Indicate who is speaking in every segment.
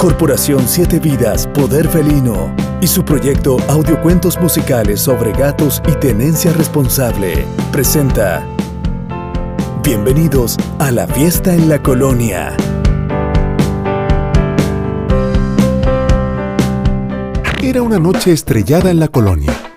Speaker 1: Corporación Siete Vidas Poder Felino y su proyecto Audiocuentos Musicales sobre Gatos y Tenencia Responsable presenta Bienvenidos a la fiesta en la colonia.
Speaker 2: Era una noche estrellada en la colonia.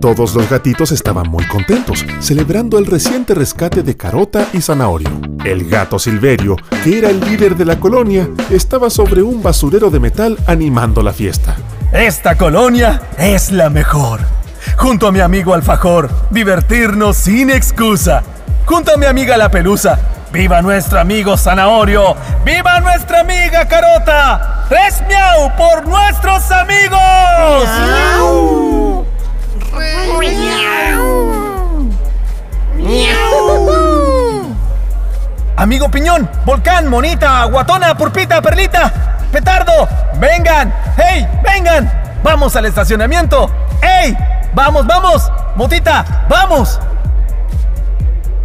Speaker 2: Todos los gatitos estaban muy contentos, celebrando el reciente rescate de Carota y Zanahorio. El gato Silverio, que era el líder de la colonia, estaba sobre un basurero de metal animando la fiesta.
Speaker 3: Esta colonia es la mejor. Junto a mi amigo Alfajor, divertirnos sin excusa. Junto a mi amiga La Pelusa, ¡viva nuestro amigo Zanahorio! ¡Viva nuestra amiga Carota! ¡Es miau por nuestros amigos! Amigo Piñón, Volcán, Monita, Guatona, Purpita, Perlita, Petardo, vengan, hey, vengan, vamos al estacionamiento, hey, vamos, vamos, Motita, vamos.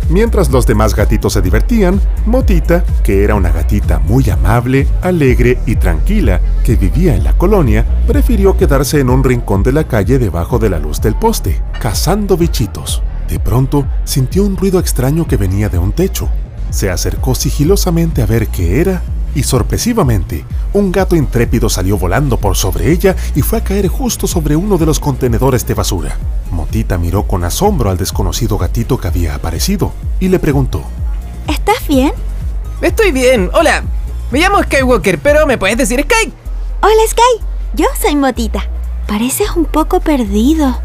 Speaker 2: Mientras los demás gatitos se divertían, Motita, que era una gatita muy amable, alegre y tranquila que vivía en la colonia, prefirió quedarse en un rincón de la calle debajo de la luz del poste, cazando bichitos. De pronto sintió un ruido extraño que venía de un techo. Se acercó sigilosamente a ver qué era y sorpresivamente, un gato intrépido salió volando por sobre ella y fue a caer justo sobre uno de los contenedores de basura. Motita miró con asombro al desconocido gatito que había aparecido y le preguntó:
Speaker 4: ¿Estás bien?
Speaker 5: Estoy bien. Hola. Me llamo Skywalker, pero ¿me puedes decir Sky?
Speaker 4: Hola Sky, yo soy Motita. Pareces un poco perdido.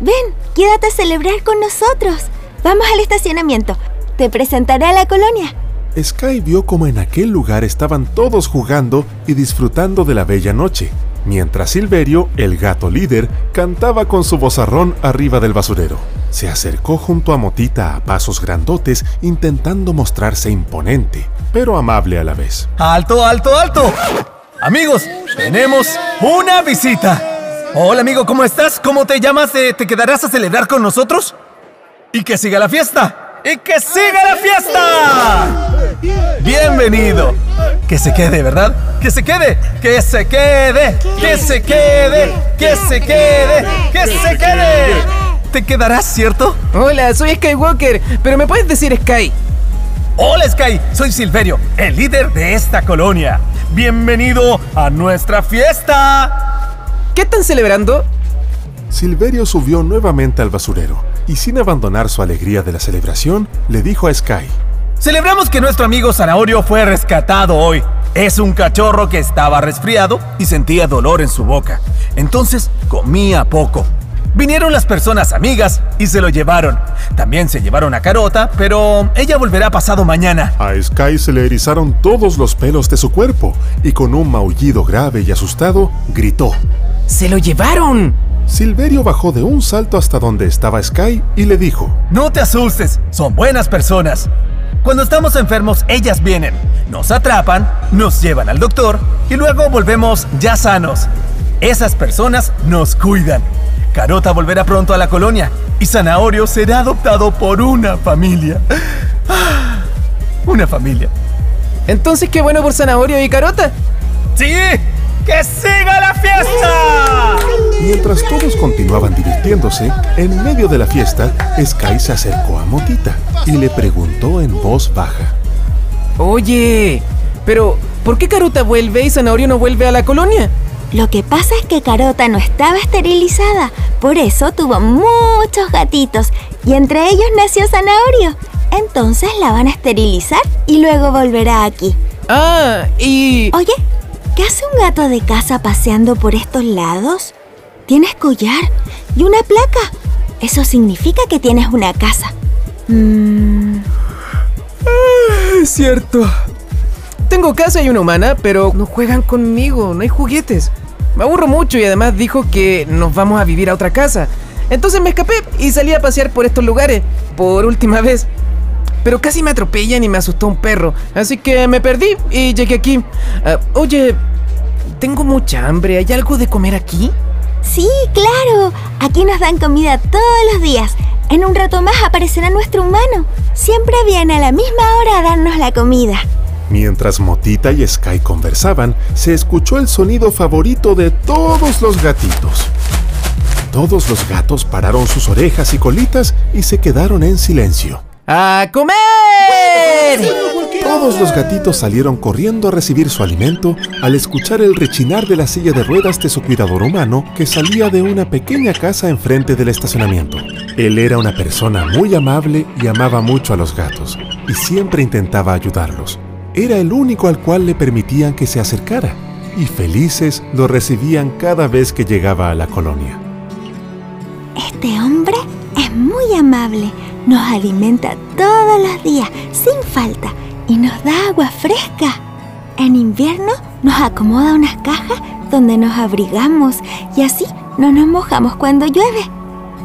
Speaker 4: Ven, quédate a celebrar con nosotros. Vamos al estacionamiento. Te presentaré a la colonia.
Speaker 2: Sky vio como en aquel lugar estaban todos jugando y disfrutando de la bella noche, mientras Silverio, el gato líder, cantaba con su vozarrón arriba del basurero. Se acercó junto a Motita a pasos grandotes, intentando mostrarse imponente, pero amable a la vez.
Speaker 3: ¡Alto, alto, alto! Amigos, tenemos una visita. Hola amigo, ¿cómo estás? ¿Cómo te llamas? ¿Te, te quedarás a celebrar con nosotros? Y que siga la fiesta. ¡Y que siga la fiesta! Bienvenido. Que se quede, ¿verdad? Que se quede, que se quede, que se quede, que se quede, que se quede. ¿Te quedarás, cierto?
Speaker 5: Hola, soy Skywalker, pero ¿me puedes decir Sky?
Speaker 3: Hola Sky, soy Silverio, el líder de esta colonia. Bienvenido a nuestra fiesta.
Speaker 5: ¿Qué están celebrando?
Speaker 2: Silverio subió nuevamente al basurero y sin abandonar su alegría de la celebración, le dijo a Sky.
Speaker 3: Celebramos que nuestro amigo Zanahorio fue rescatado hoy. Es un cachorro que estaba resfriado y sentía dolor en su boca. Entonces comía poco. Vinieron las personas amigas y se lo llevaron. También se llevaron a Carota, pero ella volverá pasado mañana.
Speaker 2: A Sky se le erizaron todos los pelos de su cuerpo y con un maullido grave y asustado gritó.
Speaker 5: ¡Se lo llevaron!
Speaker 2: Silverio bajó de un salto hasta donde estaba Sky y le dijo,
Speaker 3: No te asustes, son buenas personas. Cuando estamos enfermos, ellas vienen, nos atrapan, nos llevan al doctor y luego volvemos ya sanos. Esas personas nos cuidan. Carota volverá pronto a la colonia y Zanahorio será adoptado por una familia. Ah, Una familia.
Speaker 5: Entonces, qué bueno por Zanahorio y Carota.
Speaker 3: ¡Sí! ¡Que siga la fiesta!
Speaker 2: Mientras todos continuaban divirtiéndose, en medio de la fiesta, Sky se acercó a Motita y le preguntó en voz baja.
Speaker 5: Oye, pero ¿por qué Carota vuelve y Zanahorio no vuelve a la colonia?
Speaker 4: Lo que pasa es que Carota no estaba esterilizada, por eso tuvo muchos gatitos y entre ellos nació Zanahorio. Entonces la van a esterilizar y luego volverá aquí.
Speaker 5: Ah, y...
Speaker 4: Oye, ¿qué hace un gato de casa paseando por estos lados? Tienes collar y una placa. Eso significa que tienes una casa. Mm,
Speaker 5: Es cierto. Tengo casa y una humana, pero no juegan conmigo, no hay juguetes. Me aburro mucho y además dijo que nos vamos a vivir a otra casa. Entonces me escapé y salí a pasear por estos lugares, por última vez. Pero casi me atropellan y me asustó un perro, así que me perdí y llegué aquí. Ah, oye, tengo mucha hambre, ¿hay algo de comer aquí?
Speaker 4: Sí, claro. Aquí nos dan comida todos los días. En un rato más aparecerá nuestro humano. Siempre viene a la misma hora a darnos la comida.
Speaker 2: Mientras Motita y Sky conversaban, se escuchó el sonido favorito de todos los gatitos. Todos los gatos pararon sus orejas y colitas y se quedaron en silencio.
Speaker 5: ¡A comer!
Speaker 2: Todos los gatitos salieron corriendo a recibir su alimento al escuchar el rechinar de la silla de ruedas de su cuidador humano que salía de una pequeña casa enfrente del estacionamiento. Él era una persona muy amable y amaba mucho a los gatos, y siempre intentaba ayudarlos. Era el único al cual le permitían que se acercara, y felices lo recibían cada vez que llegaba a la colonia.
Speaker 4: Este hombre es muy amable. Nos alimenta todos los días, sin falta, y nos da agua fresca. En invierno nos acomoda unas cajas donde nos abrigamos y así no nos mojamos cuando llueve.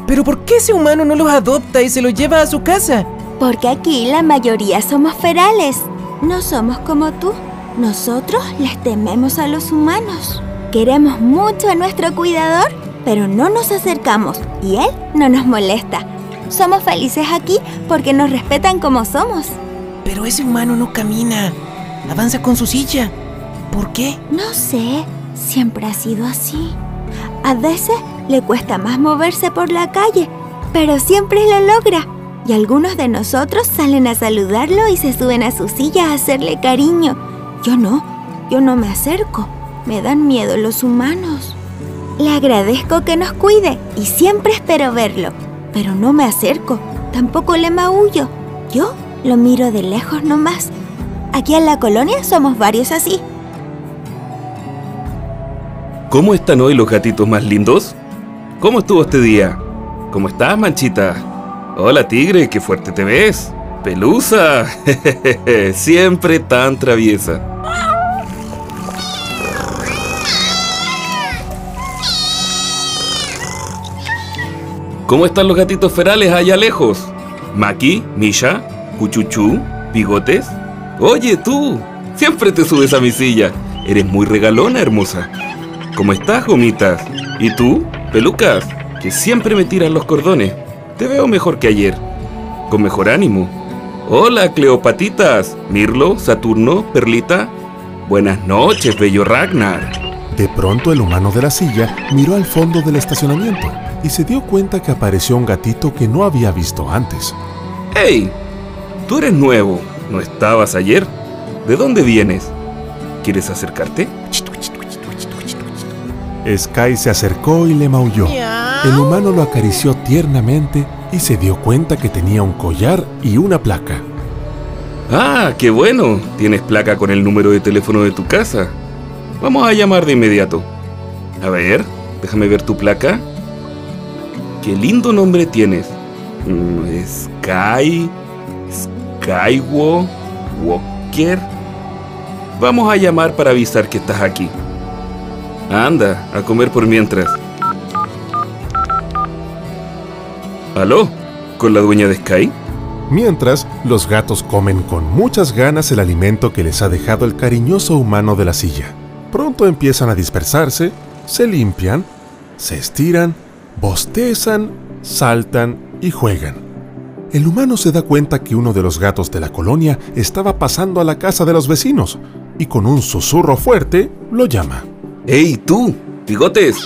Speaker 5: ¿Pero por qué ese humano no los adopta y se los lleva a su casa?
Speaker 4: Porque aquí la mayoría somos ferales. No somos como tú. Nosotros les tememos a los humanos. Queremos mucho a nuestro cuidador, pero no nos acercamos y él no nos molesta. Somos felices aquí porque nos respetan como somos.
Speaker 5: Pero ese humano no camina. Avanza con su silla. ¿Por qué?
Speaker 4: No sé, siempre ha sido así. A veces le cuesta más moverse por la calle, pero siempre lo logra. Y algunos de nosotros salen a saludarlo y se suben a su silla a hacerle cariño. Yo no, yo no me acerco. Me dan miedo los humanos. Le agradezco que nos cuide y siempre espero verlo, pero no me acerco, tampoco le maullo. Yo lo miro de lejos nomás. Aquí en la colonia somos varios así.
Speaker 6: ¿Cómo están hoy los gatitos más lindos? ¿Cómo estuvo este día? ¿Cómo estás, Manchita? Hola, tigre, qué fuerte te ves. Pelusa, siempre tan traviesa. ¿Cómo están los gatitos ferales allá lejos? Maki, Misha, Cuchuchú, Bigotes. Oye, tú, siempre te subes a mi silla. Eres muy regalona, hermosa. ¿Cómo estás, gomitas? ¿Y tú, pelucas? Que siempre me tiran los cordones. Te veo mejor que ayer. Con mejor ánimo. Hola, Cleopatitas, Mirlo, Saturno, Perlita. Buenas noches, bello Ragnar.
Speaker 2: De pronto el humano de la silla miró al fondo del estacionamiento y se dio cuenta que apareció un gatito que no había visto antes.
Speaker 6: ¡Hey! Tú eres nuevo. ¿No estabas ayer? ¿De dónde vienes? ¿Quieres acercarte?
Speaker 2: Sky se acercó y le maulló. El humano lo acarició tiernamente y se dio cuenta que tenía un collar y una placa.
Speaker 6: Ah, qué bueno. Tienes placa con el número de teléfono de tu casa. Vamos a llamar de inmediato. A ver, déjame ver tu placa. Qué lindo nombre tienes. Mm, Sky. Skywo. Walker. Vamos a llamar para avisar que estás aquí. Anda, a comer por mientras. ¿Aló? ¿Con la dueña de Sky?
Speaker 2: Mientras, los gatos comen con muchas ganas el alimento que les ha dejado el cariñoso humano de la silla. Pronto empiezan a dispersarse, se limpian, se estiran, bostezan, saltan y juegan. El humano se da cuenta que uno de los gatos de la colonia estaba pasando a la casa de los vecinos y con un susurro fuerte lo llama.
Speaker 6: ¡Ey, tú! ¡Bigotes!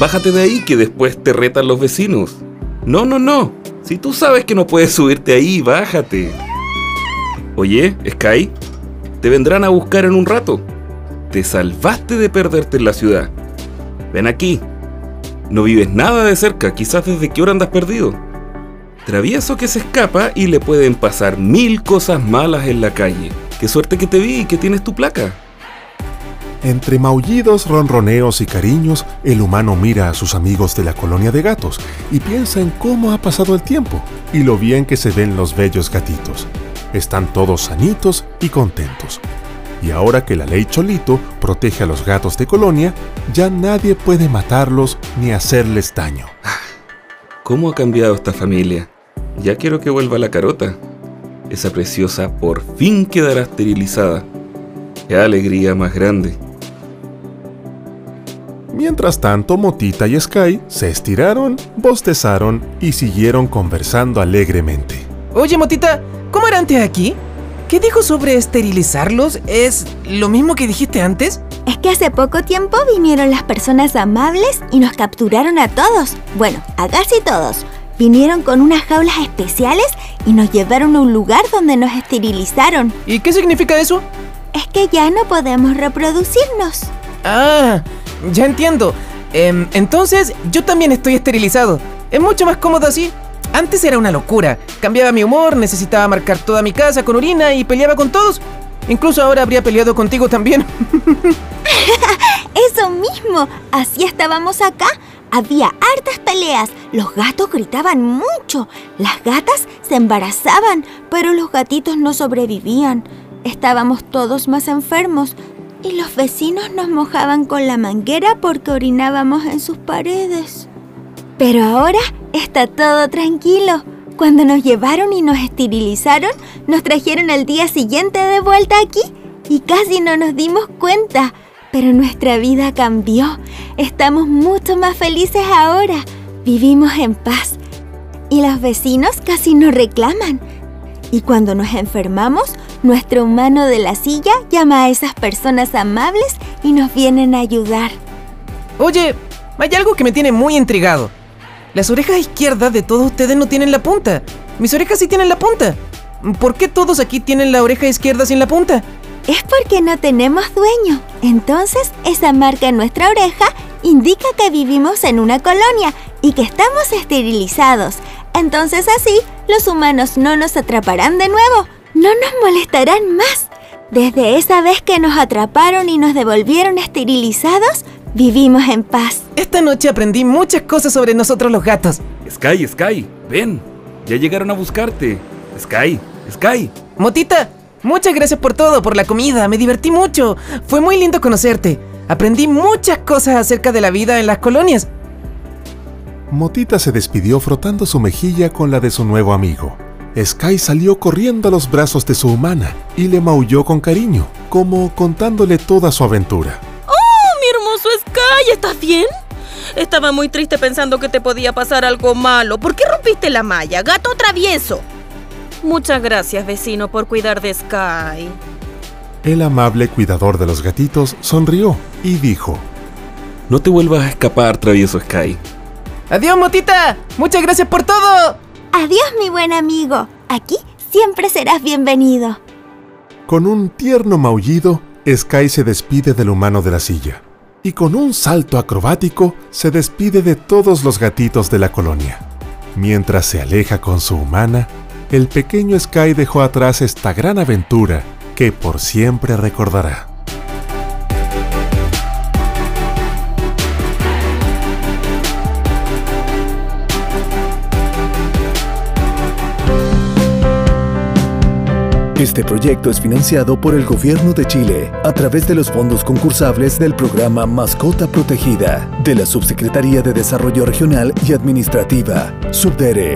Speaker 6: Bájate de ahí que después te retan los vecinos. No, no, no. Si tú sabes que no puedes subirte ahí, bájate. Oye, Sky, te vendrán a buscar en un rato. Te salvaste de perderte en la ciudad. Ven aquí. No vives nada de cerca, quizás desde qué hora andas perdido. Travieso que se escapa y le pueden pasar mil cosas malas en la calle. Qué suerte que te vi y que tienes tu placa.
Speaker 2: Entre maullidos, ronroneos y cariños, el humano mira a sus amigos de la colonia de gatos y piensa en cómo ha pasado el tiempo y lo bien que se ven los bellos gatitos. Están todos sanitos y contentos. Y ahora que la ley Cholito protege a los gatos de colonia, ya nadie puede matarlos ni hacerles daño.
Speaker 6: ¿Cómo ha cambiado esta familia? Ya quiero que vuelva la carota. Esa preciosa por fin quedará esterilizada. Qué alegría más grande.
Speaker 2: Mientras tanto, Motita y Sky se estiraron, bostezaron y siguieron conversando alegremente.
Speaker 5: Oye, Motita, ¿cómo era antes aquí? ¿Qué dijo sobre esterilizarlos? ¿Es lo mismo que dijiste antes?
Speaker 4: Es que hace poco tiempo vinieron las personas amables y nos capturaron a todos. Bueno, a casi todos. Vinieron con unas jaulas especiales y nos llevaron a un lugar donde nos esterilizaron.
Speaker 5: ¿Y qué significa eso?
Speaker 4: Es que ya no podemos reproducirnos.
Speaker 5: Ah, ya entiendo. Em, entonces, yo también estoy esterilizado. Es mucho más cómodo así. Antes era una locura. Cambiaba mi humor, necesitaba marcar toda mi casa con orina y peleaba con todos. Incluso ahora habría peleado contigo también.
Speaker 4: Eso mismo. Así estábamos acá. Había hartas peleas. Los gatos gritaban mucho. Las gatas se embarazaban, pero los gatitos no sobrevivían. Estábamos todos más enfermos y los vecinos nos mojaban con la manguera porque orinábamos en sus paredes. Pero ahora está todo tranquilo. Cuando nos llevaron y nos esterilizaron, nos trajeron al día siguiente de vuelta aquí y casi no nos dimos cuenta. Pero nuestra vida cambió. Estamos mucho más felices ahora. Vivimos en paz. Y los vecinos casi nos reclaman. Y cuando nos enfermamos, nuestro humano de la silla llama a esas personas amables y nos vienen a ayudar.
Speaker 5: Oye, hay algo que me tiene muy intrigado. Las orejas izquierdas de todos ustedes no tienen la punta. Mis orejas sí tienen la punta. ¿Por qué todos aquí tienen la oreja izquierda sin la punta?
Speaker 4: Es porque no tenemos dueño. Entonces, esa marca en nuestra oreja indica que vivimos en una colonia y que estamos esterilizados. Entonces así, los humanos no nos atraparán de nuevo no nos molestarán más. Desde esa vez que nos atraparon y nos devolvieron esterilizados, vivimos en paz.
Speaker 5: Esta noche aprendí muchas cosas sobre nosotros los gatos.
Speaker 6: Sky, Sky, ven. Ya llegaron a buscarte. Sky, Sky.
Speaker 5: Motita, muchas gracias por todo, por la comida. Me divertí mucho. Fue muy lindo conocerte. Aprendí muchas cosas acerca de la vida en las colonias.
Speaker 2: Motita se despidió frotando su mejilla con la de su nuevo amigo. Sky salió corriendo a los brazos de su humana y le maulló con cariño, como contándole toda su aventura.
Speaker 7: ¿Estás bien? Estaba muy triste pensando que te podía pasar algo malo. ¿Por qué rompiste la malla? ¡Gato travieso! Muchas gracias, vecino, por cuidar de Sky.
Speaker 2: El amable cuidador de los gatitos sonrió y dijo:
Speaker 6: No te vuelvas a escapar, travieso Sky.
Speaker 5: ¡Adiós, Motita! ¡Muchas gracias por todo!
Speaker 4: Adiós, mi buen amigo. Aquí siempre serás bienvenido.
Speaker 2: Con un tierno maullido, Sky se despide del humano de la silla y con un salto acrobático se despide de todos los gatitos de la colonia. Mientras se aleja con su humana, el pequeño Sky dejó atrás esta gran aventura que por siempre recordará.
Speaker 1: Este proyecto es financiado por el Gobierno de Chile a través de los fondos concursables del programa Mascota Protegida de la Subsecretaría de Desarrollo Regional y Administrativa, Subdere.